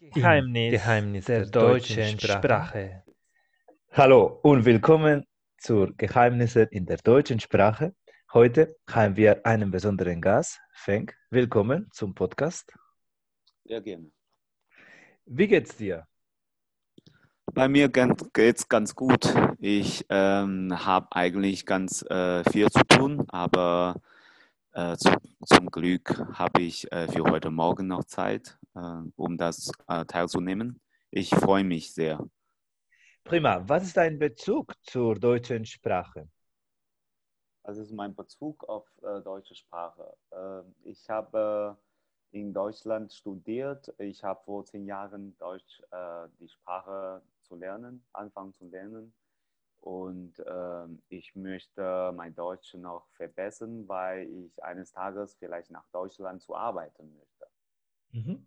Geheimnis, Geheimnis der, der deutschen Sprache. Sprache. Hallo und willkommen zur Geheimnisse in der deutschen Sprache. Heute haben wir einen besonderen Gast, Feng. Willkommen zum Podcast. Sehr gerne. Wie geht's dir? Bei mir geht es ganz gut. Ich ähm, habe eigentlich ganz äh, viel zu tun, aber äh, zu, zum Glück habe ich äh, für heute Morgen noch Zeit, um das äh, teilzunehmen. Ich freue mich sehr. Prima. Was ist dein Bezug zur deutschen Sprache? Das ist mein Bezug auf äh, deutsche Sprache. ich habe in Deutschland studiert. Ich habe vor zehn Jahren Deutsch, die Sprache zu lernen, anfangen zu lernen. Und äh, ich möchte mein Deutsch noch verbessern, weil ich eines Tages vielleicht nach Deutschland zu arbeiten möchte. Mhm.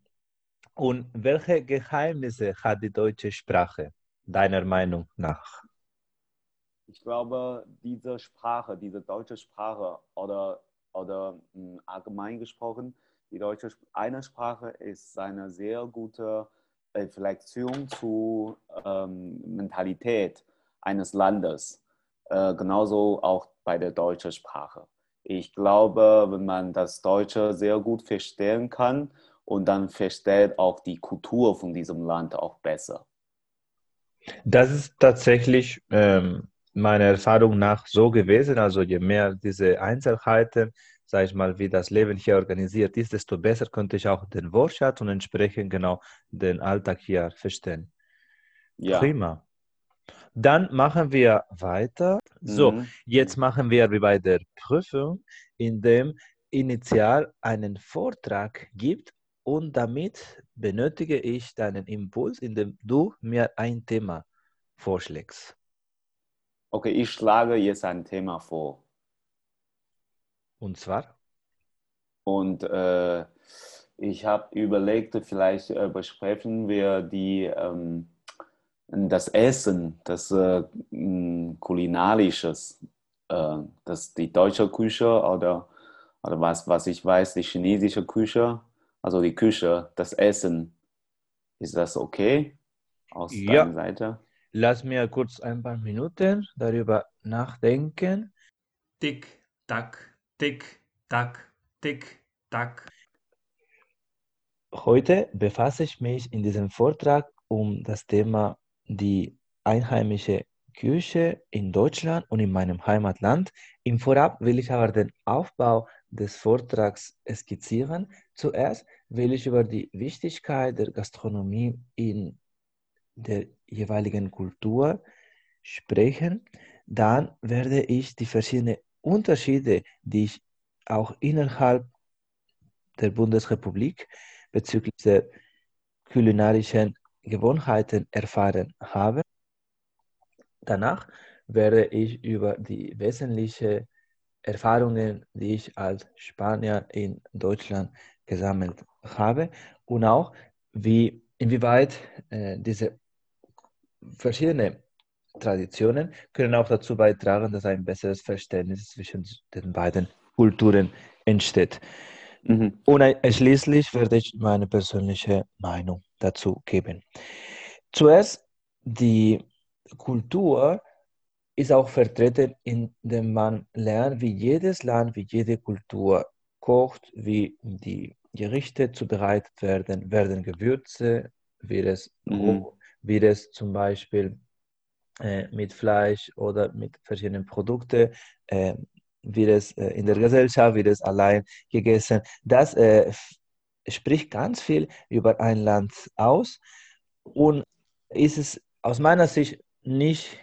Und welche Geheimnisse hat die deutsche Sprache, deiner Meinung nach? Ich glaube, diese Sprache, diese deutsche Sprache oder, oder hm, allgemein gesprochen, die deutsche eine Sprache ist eine sehr gute Reflexion zu ähm, Mentalität eines Landes. Äh, genauso auch bei der deutschen Sprache. Ich glaube, wenn man das Deutsche sehr gut verstehen kann und dann versteht auch die Kultur von diesem Land auch besser. Das ist tatsächlich ähm, meiner Erfahrung nach so gewesen. Also je mehr diese Einzelheiten, sage ich mal, wie das Leben hier organisiert ist, desto besser konnte ich auch den Wortschatz und entsprechend genau den Alltag hier verstehen. Ja. Prima. Dann machen wir weiter. So, mhm. jetzt machen wir wie bei der Prüfung, indem initial einen Vortrag gibt und damit benötige ich deinen Impuls, indem du mir ein Thema vorschlägst. Okay, ich schlage jetzt ein Thema vor. Und zwar? Und äh, ich habe überlegt, vielleicht äh, besprechen wir die ähm, das Essen, das äh, kulinarisches, äh, das die deutsche Küche oder, oder was, was ich weiß, die chinesische Küche, also die Küche, das Essen. Ist das okay aus ja. deiner Seite? Lass mir kurz ein paar Minuten darüber nachdenken. Tick, tack, tick, tack, tick, tack. Heute befasse ich mich in diesem Vortrag um das Thema die einheimische Küche in Deutschland und in meinem Heimatland. Im Vorab will ich aber den Aufbau des Vortrags skizzieren. Zuerst will ich über die Wichtigkeit der Gastronomie in der jeweiligen Kultur sprechen. Dann werde ich die verschiedenen Unterschiede, die ich auch innerhalb der Bundesrepublik bezüglich der kulinarischen Gewohnheiten erfahren habe. Danach werde ich über die wesentlichen Erfahrungen, die ich als Spanier in Deutschland gesammelt habe und auch wie inwieweit äh, diese verschiedenen Traditionen können auch dazu beitragen, dass ein besseres Verständnis zwischen den beiden Kulturen entsteht. Mhm. Und schließlich werde ich meine persönliche Meinung dazu geben. Zuerst, die Kultur ist auch vertreten, indem man lernt, wie jedes Land, wie jede Kultur kocht, wie die Gerichte zubereitet werden, werden Gewürze, wie es, mhm. wie es zum Beispiel äh, mit Fleisch oder mit verschiedenen Produkten äh, wird es äh, in der Gesellschaft, wird es allein gegessen. Das äh, spricht ganz viel über ein Land aus und ist es aus meiner Sicht nicht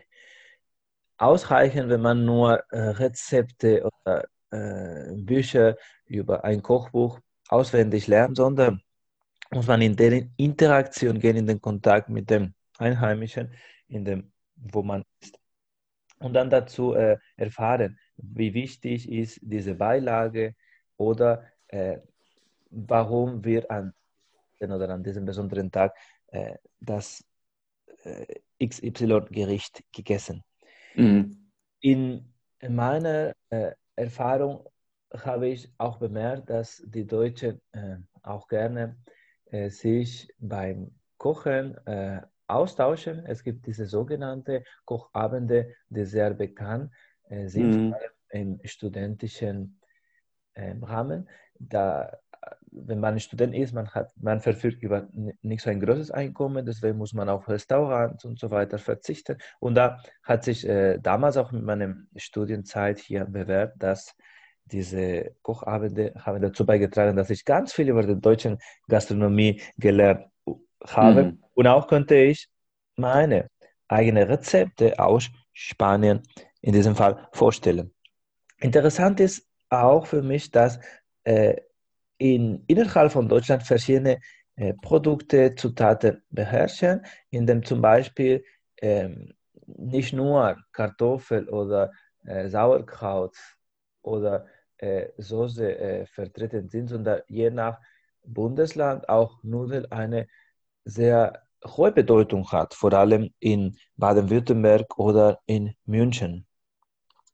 ausreichend, wenn man nur äh, Rezepte oder äh, Bücher über ein Kochbuch auswendig lernt, sondern muss man in der Interaktion gehen, in den Kontakt mit dem Einheimischen, in dem, wo man ist. Und dann dazu äh, erfahren, wie wichtig ist diese Beilage oder äh, warum wir an oder an diesem besonderen Tag äh, das äh, XY-Gericht gegessen. Mhm. In meiner äh, Erfahrung habe ich auch bemerkt, dass die Deutschen äh, auch gerne äh, sich beim Kochen äh, austauschen. Es gibt diese sogenannte Kochabende, die sehr bekannt äh, sind, Mhm. im studentischen ähm, Rahmen. Da, wenn man Student ist, man, hat, man verfügt über nicht so ein großes Einkommen, deswegen muss man auf Restaurants und so weiter verzichten. Und da hat sich äh, damals auch mit meiner Studienzeit hier bewährt, dass diese Kochabende haben dazu beigetragen, dass ich ganz viel über die deutsche Gastronomie gelernt habe. Mhm. Und auch konnte ich meine eigenen Rezepte aus Spanien in diesem Fall vorstellen. Interessant ist auch für mich, dass äh, in, innerhalb von Deutschland verschiedene äh, Produkte, Zutaten beherrschen, indem zum Beispiel ähm, nicht nur Kartoffel oder äh, Sauerkraut oder äh, Soße äh, vertreten sind, sondern je nach Bundesland auch Nudeln eine sehr hohe Bedeutung hat, vor allem in Baden-Württemberg oder in München.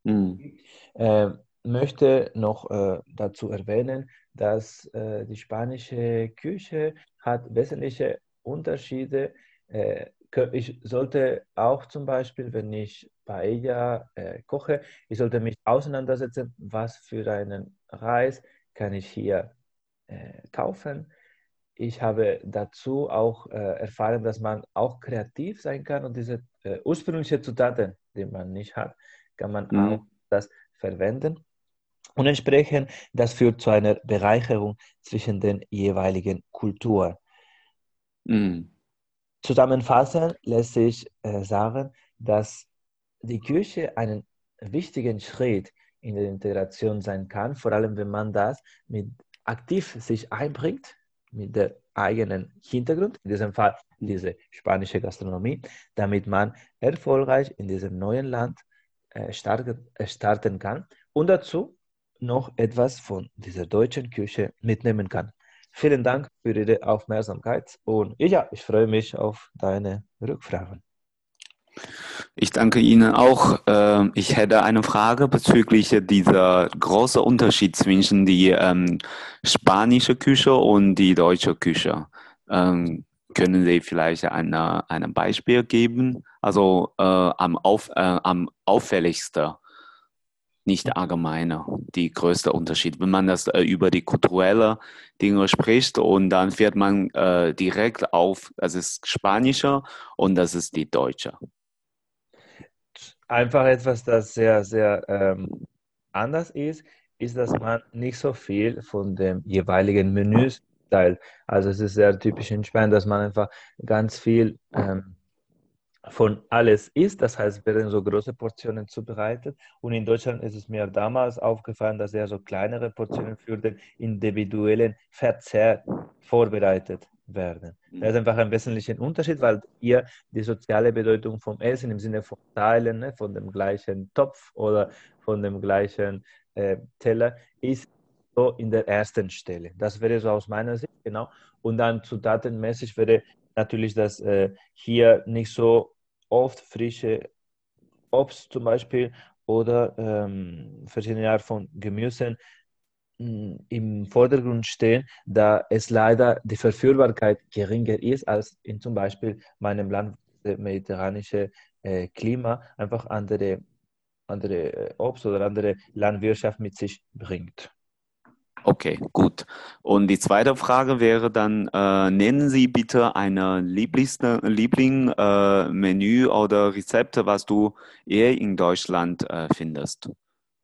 Mhm. Äh, möchte noch äh, dazu erwähnen, dass äh, die spanische Küche hat wesentliche Unterschiede. Äh, ich sollte auch zum Beispiel, wenn ich Paella äh, koche, ich sollte mich auseinandersetzen, was für einen Reis kann ich hier äh, kaufen. Ich habe dazu auch äh, erfahren, dass man auch kreativ sein kann und diese äh, ursprünglichen Zutaten, die man nicht hat, kann man Mhm. auch das verwenden. Und entsprechend, das führt zu einer Bereicherung zwischen den jeweiligen Kulturen. Mhm. Zusammenfassend lässt sich äh, sagen, dass die Küche einen wichtigen Schritt in der Integration sein kann, vor allem wenn man das mit aktiv sich einbringt, mit der eigenen Hintergrund, in diesem Fall diese spanische Gastronomie, damit man erfolgreich in diesem neuen Land äh, starten, äh, starten kann und dazu noch etwas von dieser deutschen Küche mitnehmen kann. Vielen Dank für Ihre Aufmerksamkeit und ja, ich freue mich auf deine Rückfragen. Ich danke Ihnen auch. Ähm, Ich hätte eine Frage bezüglich dieser großen Unterschied zwischen die ähm, spanische Küche und die deutsche Küche. Ähm, können Sie vielleicht eine, ein Beispiel geben? Also äh, am, auf, äh, am auffälligsten, nicht allgemeiner, die größte Unterschied. Wenn man das äh, über die kulturelle Dinge spricht und dann fährt man äh, direkt auf, das ist spanische und das ist die deutsche. Einfach etwas, das sehr, sehr ähm, anders ist, ist, dass man nicht so viel von dem jeweiligen Menüs teilt. Also es ist sehr typisch in Spanien, dass man einfach ganz viel ähm, von alles isst. Das heißt, werden so große Portionen zubereitet. Und in Deutschland ist es mir damals aufgefallen, dass eher so kleinere Portionen für den individuellen Verzehr vorbereitet werden. Das ist einfach ein wesentlicher Unterschied, weil hier die soziale Bedeutung vom Essen im Sinne von Teilen, ne, von dem gleichen Topf oder von dem gleichen äh, Teller ist so in der ersten Stelle. Das wäre so aus meiner Sicht, genau. Und dann zutatenmäßig wäre natürlich, dass äh, hier nicht so oft frische Obst zum Beispiel oder ähm, verschiedene Art von Gemüsen mh, im Vordergrund stehen, da es leider die Verführbarkeit geringer ist als in zum Beispiel meinem Land, das mediterranische äh, Klima, einfach andere, andere äh, Obst oder andere Landwirtschaft mit sich bringt. Okay, gut. Und die zweite Frage wäre dann, äh, nennen Sie bitte eine Lieblings Liebling äh, Menü oder Rezepte, was du eher in Deutschland äh, findest.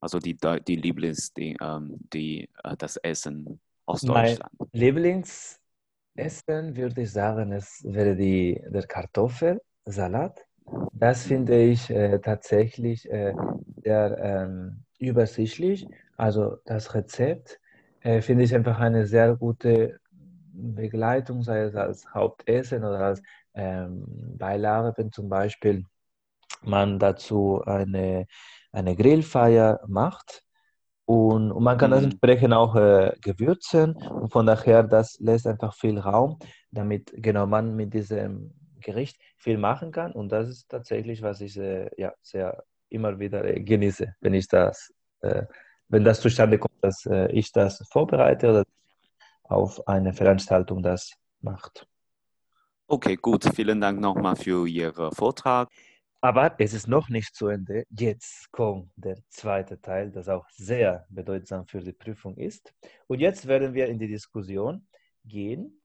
Also die, die Lieblings, die, ähm, die, äh, das Essen aus Mein Deutschland. Lieblingsessen würde ich sagen, es wäre die, der Kartoffelsalat. Das finde ich äh, tatsächlich äh, sehr ähm, übersichtlich. Also das Rezept äh, finde ich einfach eine sehr gute Begleitung, sei es als Hauptessen oder als ähm, Beilage, wenn zum Beispiel man dazu eine, eine Grillfeier macht. Und, und man kann das Mhm. entsprechend auch äh, gewürzen. Und von daher, das lässt einfach viel Raum, damit genau man mit diesem Gericht viel machen kann. Und das ist tatsächlich, was ich äh, ja, sehr immer wieder äh, genieße, wenn ich das, äh, wenn das zustande kommt, dass äh, ich das vorbereite oder auf eine Veranstaltung das macht. Okay, gut. Vielen Dank nochmal für Ihren Vortrag. Aber es ist noch nicht zu Ende. Jetzt kommt der zweite Teil, das auch sehr bedeutsam für die Prüfung ist. Und jetzt werden wir in die Diskussion gehen.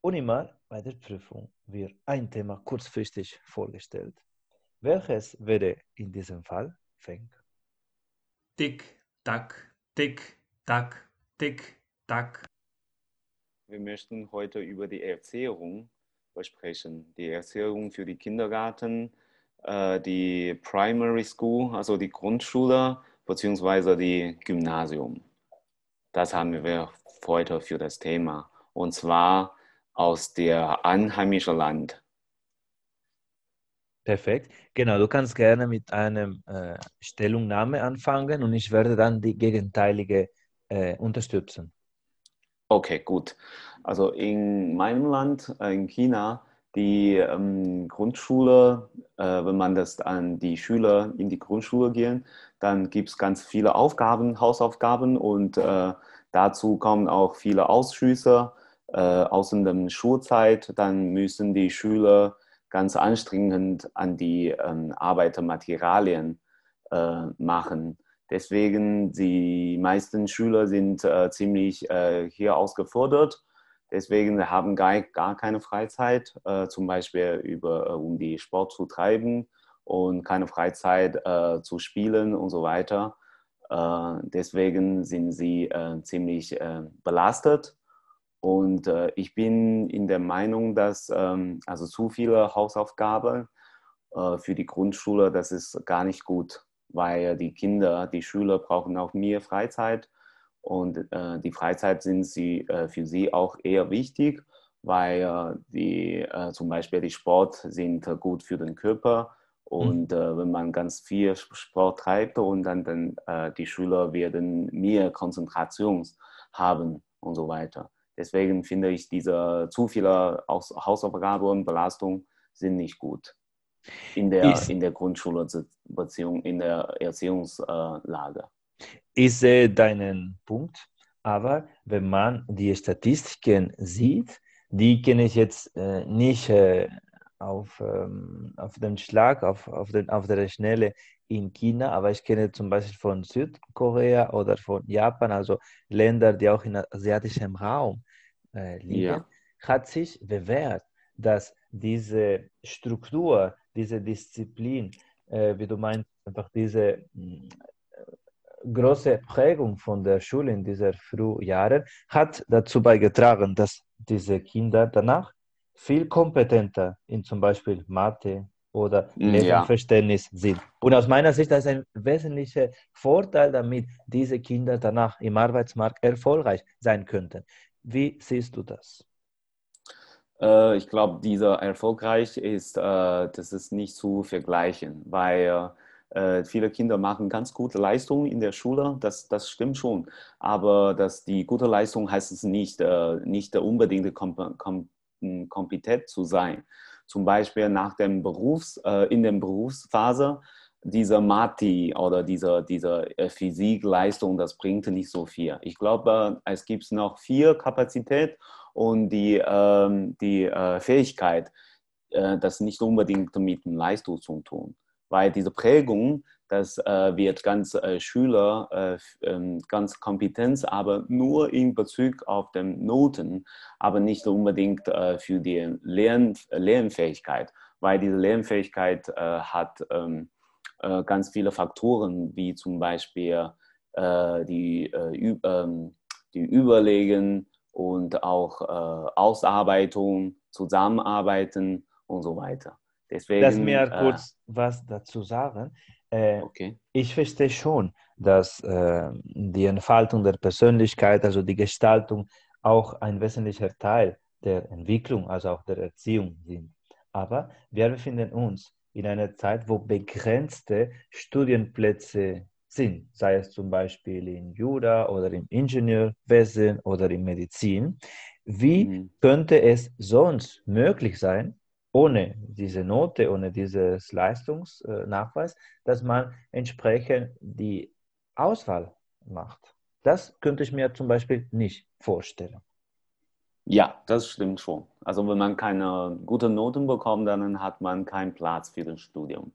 Und immer bei der Prüfung wird ein Thema kurzfristig vorgestellt. Welches wäre in diesem Fall Feng? Tick, tack, tick, tack, tick, tack. Wir möchten heute über die Erziehung sprechen. Die Erziehung für die Kindergarten, äh, die Primary School, also die Grundschule, beziehungsweise die Gymnasium. Das haben wir heute für das Thema. Und zwar aus der einheimischen Land. Perfekt. Genau, du kannst gerne mit einem äh, Stellungnahme anfangen und ich werde dann die gegenteilige äh, unterstützen. Okay, gut. Also in meinem Land, äh, in China, die ähm, Grundschule, äh, wenn man das an die Schüler in die Grundschule gehen, dann gibt es ganz viele Aufgaben, Hausaufgaben und äh, dazu kommen auch viele Ausschüsse aus der Schulzeit. Dann müssen die Schüler ganz anstrengend an die ähm, Arbeitermaterialien äh, machen. Deswegen die meisten Schüler sind äh, ziemlich äh, hier ausgefordert Deswegen haben gar, gar keine Freizeit, äh, zum Beispiel über, äh, um die Sport zu treiben und keine Freizeit äh, zu spielen und so weiter. Deswegen sind sie ziemlich belastet. Und ich bin in der Meinung, dass ähm, also zu viele Hausaufgaben für die Grundschule, das ist gar nicht gut, weil die Kinder, die Schüler brauchen auch mehr Freizeit und äh, die Freizeit sind sie, äh, für sie auch eher wichtig, weil äh, die, äh, zum Beispiel die Sport sind gut für den Körper. Und mhm. wenn man ganz viel Sport treibt und dann, dann äh, die Schüler werden mehr Konzentration haben und so weiter. Deswegen finde ich, diese zu viele Hausaufgaben und Belastung sind nicht gut in der, in der Grundschule beziehungsweise in der Erziehungslage. Ich sehe deinen Punkt, aber wenn man die Statistiken sieht, die kenne ich jetzt äh, nicht äh, auf, ähm, auf den Schlag, auf, auf, den, auf der Schnelle in China, aber ich kenne zum Beispiel von Südkorea oder von Japan, also Länder, die auch im asiatischen Raum äh, liegen, ja. hat sich bewährt, dass diese Struktur, diese Disziplin, äh, wie du meinst, einfach diese große Prägung von der Schule in dieser Frühjahren hat dazu beigetragen, dass diese Kinder danach viel kompetenter in zum Beispiel Mathe oder Lesenverständnis ja. sind. Und aus meiner Sicht ist ein wesentlicher Vorteil damit, diese Kinder danach im Arbeitsmarkt erfolgreich sein könnten. Wie siehst du das? Äh, ich glaube, dieser erfolgreich ist, äh, das ist nicht zu vergleichen, weil äh, viele Kinder machen ganz gute Leistungen in der Schule, das, das stimmt schon. Aber dass die gute Leistung heißt es nicht, nicht unbedingt kom kom kompetent zu sein. Zum Beispiel nach dem Berufs, in der Berufsphase, diese Mati oder diese, diese Physikleistung, das bringt nicht so viel. Ich glaube, es gibt noch viel Kapazität und die, ähm, die Fähigkeit, das nicht unbedingt mit Leistung zu tun weil diese Prägung, das äh, wird ganz äh, Schüler äh, ähm, ganz Kompetenz, aber nur in Bezug auf den Noten, aber nicht unbedingt äh, für die Lern Lernfähigkeit, weil diese Lernfähigkeit äh, hat ähm, äh, ganz viele Faktoren, wie zum Beispiel die, ähm, die Überlegen und auch Ausarbeitung, Zusammenarbeiten und so weiter. Deswegen, Lass mir äh, kurz was dazu sagen. Äh, okay. Ich verstehe schon, dass äh, die Entfaltung der Persönlichkeit, also die Gestaltung, auch ein wesentlicher Teil der Entwicklung, also auch der Erziehung sind. Aber wir befinden uns in einer Zeit, wo begrenzte Studienplätze sind, sei es zum Beispiel in Jura oder im Ingenieurwesen oder in Medizin. Wie mhm. könnte es sonst möglich sein, ohne diese Note, ohne dieses Leistungsnachweis, dass man entsprechend die Auswahl macht. Das könnte ich mir zum Beispiel nicht vorstellen. Ja, das stimmt schon. Also wenn man keine guten Noten bekommt, dann hat man keinen Platz für das Studium.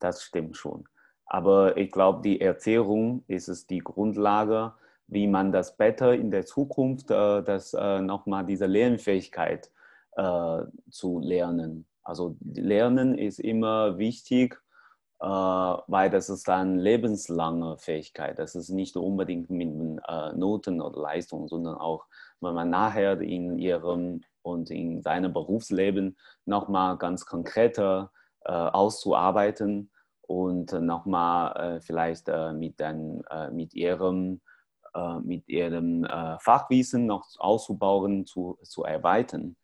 Das stimmt schon. Aber ich glaube, die Erzählung ist es die Grundlage, wie man das besser in der Zukunft, äh, das äh, nochmal diese Lernfähigkeit äh, zu lernen. Also Lernen ist immer wichtig, äh, weil das ist dann lebenslange Fähigkeit. Das ist nicht unbedingt mit äh, Noten oder Leistungen, sondern auch, wenn man nachher in ihrem und in seinem Berufsleben nochmal ganz konkreter äh, auszuarbeiten und nochmal vielleicht mit, den, mit ihrem mit ihrem Fachwissen noch auszubauen, zu, zu erweitern.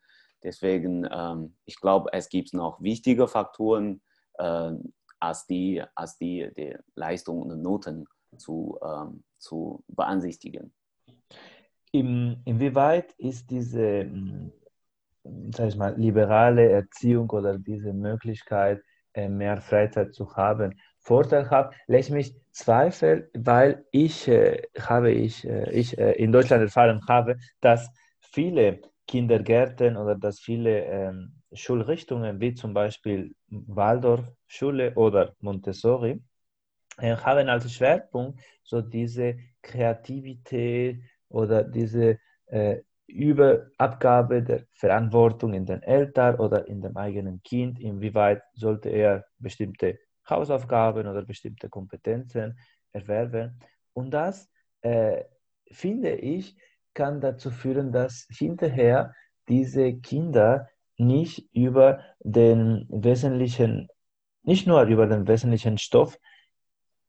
Deswegen, ähm, ich glaube, es gibt noch wichtige Faktoren äh, als die, als die, die Leistung und Noten zu, ähm, zu beansichtigen. In, inwieweit ist diese hm, sag ich mal, liberale Erziehung oder diese Möglichkeit, äh, mehr Freizeit zu haben, vorteilhaft, lässt mich zweifeln, weil ich, äh, habe ich, äh, ich äh, in Deutschland erfahren habe, dass viele Kindergärten oder dass viele ähm, Schulrichtungen wie zum Beispiel Waldorfschule oder Montessori äh, haben als Schwerpunkt so diese Kreativität oder diese äh, Überabgabe der Verantwortung in den Eltern oder in dem eigenen Kind, inwieweit sollte er bestimmte Hausaufgaben oder bestimmte Kompetenzen erwerben. Und das äh, finde ich kann dazu führen, dass hinterher diese Kinder nicht über den wesentlichen, nicht nur über den wesentlichen Stoff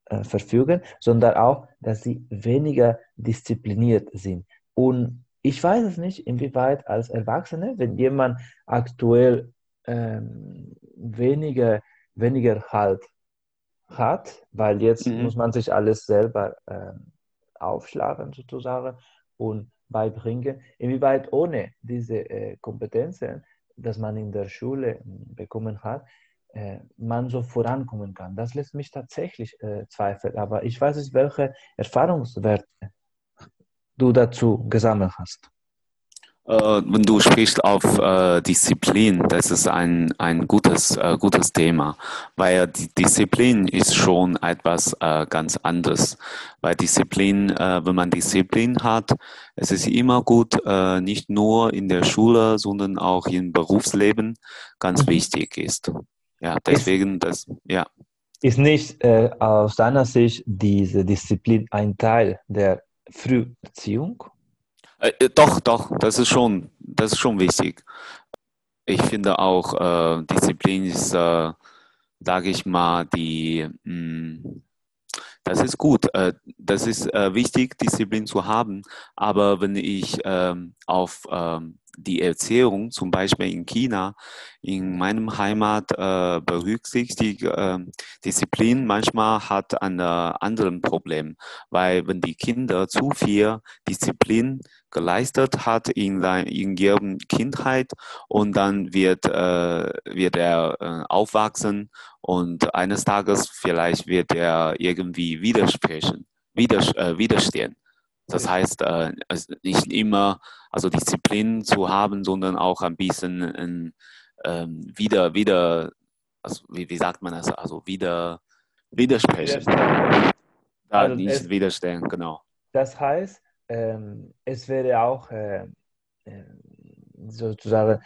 äh, verfügen, sondern auch, dass sie weniger diszipliniert sind. Und ich weiß es nicht, inwieweit als Erwachsene, wenn jemand aktuell ähm, weniger, weniger Halt hat, weil jetzt mhm. muss man sich alles selber äh, aufschlagen sozusagen und beibringen, inwieweit ohne diese äh, Kompetenzen, dass man in der Schule hm, bekommen hat, man so vorankommen kann. Das lässt mich tatsächlich äh, zweifeln, aber ich weiß nicht, welche Erfahrungswerte du dazu gesammelt hast. Äh, wenn du sprichst auf äh, Disziplin, das ist ein, ein gutes, äh, gutes Thema, weil die Disziplin ist schon etwas äh, ganz anderes. Weil Disziplin, äh, wenn man Disziplin hat, es ist immer gut, äh, nicht nur in der Schule, sondern auch im Berufsleben ganz mhm. wichtig ist. Ja, deswegen das, ja. Ist nicht aus deiner Sicht diese Disziplin ein Teil der Früherziehung? Äh, äh, doch, doch, das ist schon, das ist schon wichtig. Ich finde auch, äh, Disziplin ist, äh, sage ich mal, die, mh, mm, das ist gut. Äh, das ist äh, wichtig, Disziplin zu haben. Aber wenn ich ähm, auf ähm, die Erzählung, zum Beispiel in China, in meinem Heimat äh, berücksichtigt, äh, Disziplin manchmal hat ein anderes Problem, weil wenn die Kinder zu viel Disziplin geleistet hat in, in ihrer Kindheit und dann wird, äh, wird er äh, aufwachsen und eines Tages vielleicht wird er irgendwie widersprechen, widers äh, widerstehen. Das heißt, äh, nicht immer also Disziplin zu haben, sondern auch ein bisschen äh, wieder, wieder, also wie, wie sagt man das, also wieder widersprechen. Da also nicht es, widerstehen, genau. Das heißt, ähm, es wäre auch äh, äh, sozusagen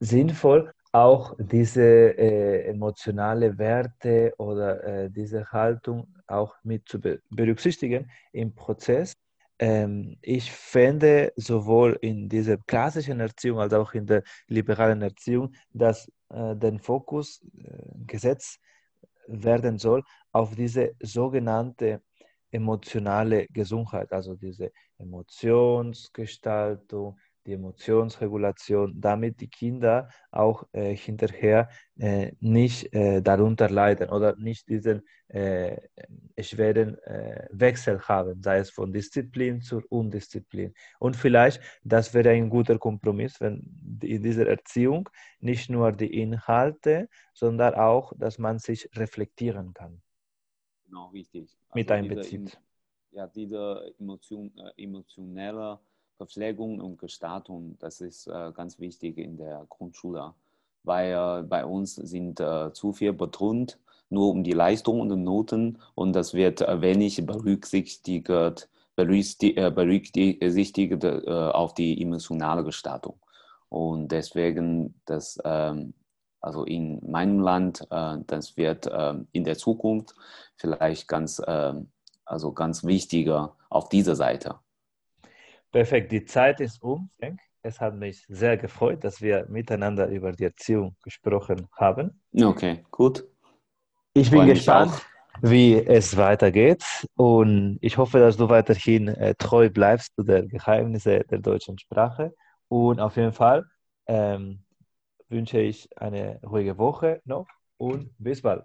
sinnvoll, auch diese äh, emotionale Werte oder äh, diese Haltung auch mit zu berücksichtigen im Prozess. Ähm, ich fände sowohl in dieser klassischen Erziehung als auch in der liberalen Erziehung, dass äh, der Fokus äh, gesetzt werden soll auf diese sogenannte emotionale Gesundheit, also diese Emotionsgestaltung, die Emotionsregulation, damit die Kinder auch äh, hinterher äh, nicht äh, darunter leiden oder nicht diesen äh, schweren äh, Wechsel haben, sei es von Disziplin zur Undisziplin. Und vielleicht, das wäre ein guter Kompromiss, wenn in dieser Erziehung nicht nur die Inhalte, sondern auch, dass man sich reflektieren kann genau richtig. Also mit einbezieht. Ja, diese Emotion, äh, emotionelle Verpflegung und Gestaltung, das ist äh, ganz wichtig in der Grundschule, weil äh, bei uns sind äh, zu viel betont nur um die Leistung und Noten und das wird wenig berücksichtigt, berücksichtigt auf die emotionale Gestaltung. Und deswegen, das, ähm, also in meinem Land, das wird ähm, in der Zukunft vielleicht ganz, ähm, also ganz wichtiger auf dieser Seite. Perfekt, die Zeit ist um, Frank. Es hat mich sehr gefreut, dass wir miteinander über die Erziehung gesprochen haben. Okay, gut. Ich bin gespannt, wie es weitergeht und ich hoffe, dass du weiterhin äh, treu bleibst zu den Geheimnissen der deutschen Sprache. Und auf jeden Fall ähm, wünsche ich eine ruhige Woche noch und bis bald.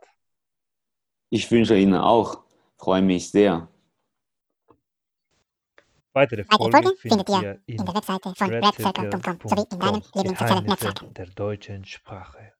Ich wünsche Ihnen auch. Freue mich sehr. Weitere Folgen findet ihr in der Webseite von redcircle.com sowie in deinem Lieblingssozialen Netzwerk der deutschen Sprache.